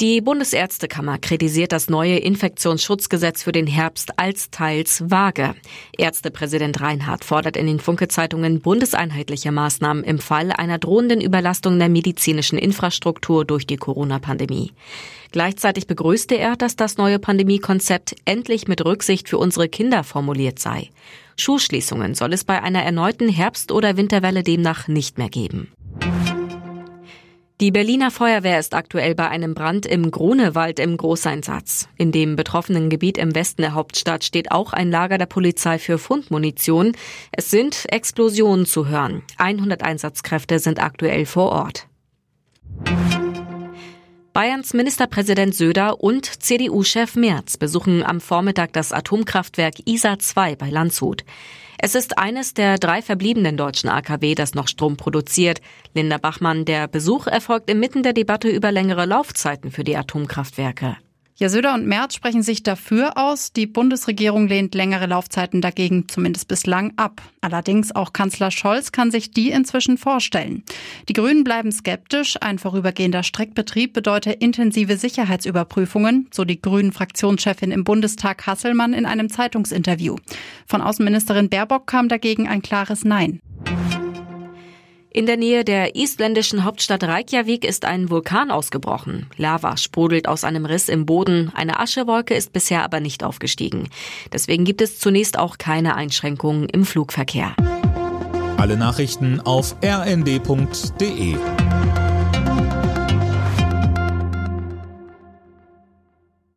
Die Bundesärztekammer kritisiert das neue Infektionsschutzgesetz für den Herbst als teils vage. Ärztepräsident Reinhardt fordert in den Funke-Zeitungen bundeseinheitliche Maßnahmen im Fall einer drohenden Überlastung der medizinischen Infrastruktur durch die Corona-Pandemie. Gleichzeitig begrüßte er, dass das neue Pandemiekonzept endlich mit Rücksicht für unsere Kinder formuliert sei. Schulschließungen soll es bei einer erneuten Herbst- oder Winterwelle demnach nicht mehr geben. Die Berliner Feuerwehr ist aktuell bei einem Brand im Grunewald im Großeinsatz. In dem betroffenen Gebiet im Westen der Hauptstadt steht auch ein Lager der Polizei für Fundmunition. Es sind Explosionen zu hören. 100 Einsatzkräfte sind aktuell vor Ort. Bayerns Ministerpräsident Söder und CDU-Chef Merz besuchen am Vormittag das Atomkraftwerk ISA 2 bei Landshut. Es ist eines der drei verbliebenen deutschen AKW, das noch Strom produziert. Linda Bachmann, der Besuch erfolgt inmitten der Debatte über längere Laufzeiten für die Atomkraftwerke. Ja, Söder und Merz sprechen sich dafür aus. Die Bundesregierung lehnt längere Laufzeiten dagegen zumindest bislang ab. Allerdings auch Kanzler Scholz kann sich die inzwischen vorstellen. Die Grünen bleiben skeptisch. Ein vorübergehender Streckbetrieb bedeutet intensive Sicherheitsüberprüfungen, so die Grünen Fraktionschefin im Bundestag Hasselmann in einem Zeitungsinterview. Von Außenministerin Baerbock kam dagegen ein klares Nein. In der Nähe der isländischen Hauptstadt Reykjavik ist ein Vulkan ausgebrochen. Lava sprudelt aus einem Riss im Boden. Eine Aschewolke ist bisher aber nicht aufgestiegen. Deswegen gibt es zunächst auch keine Einschränkungen im Flugverkehr. Alle Nachrichten auf rnd.de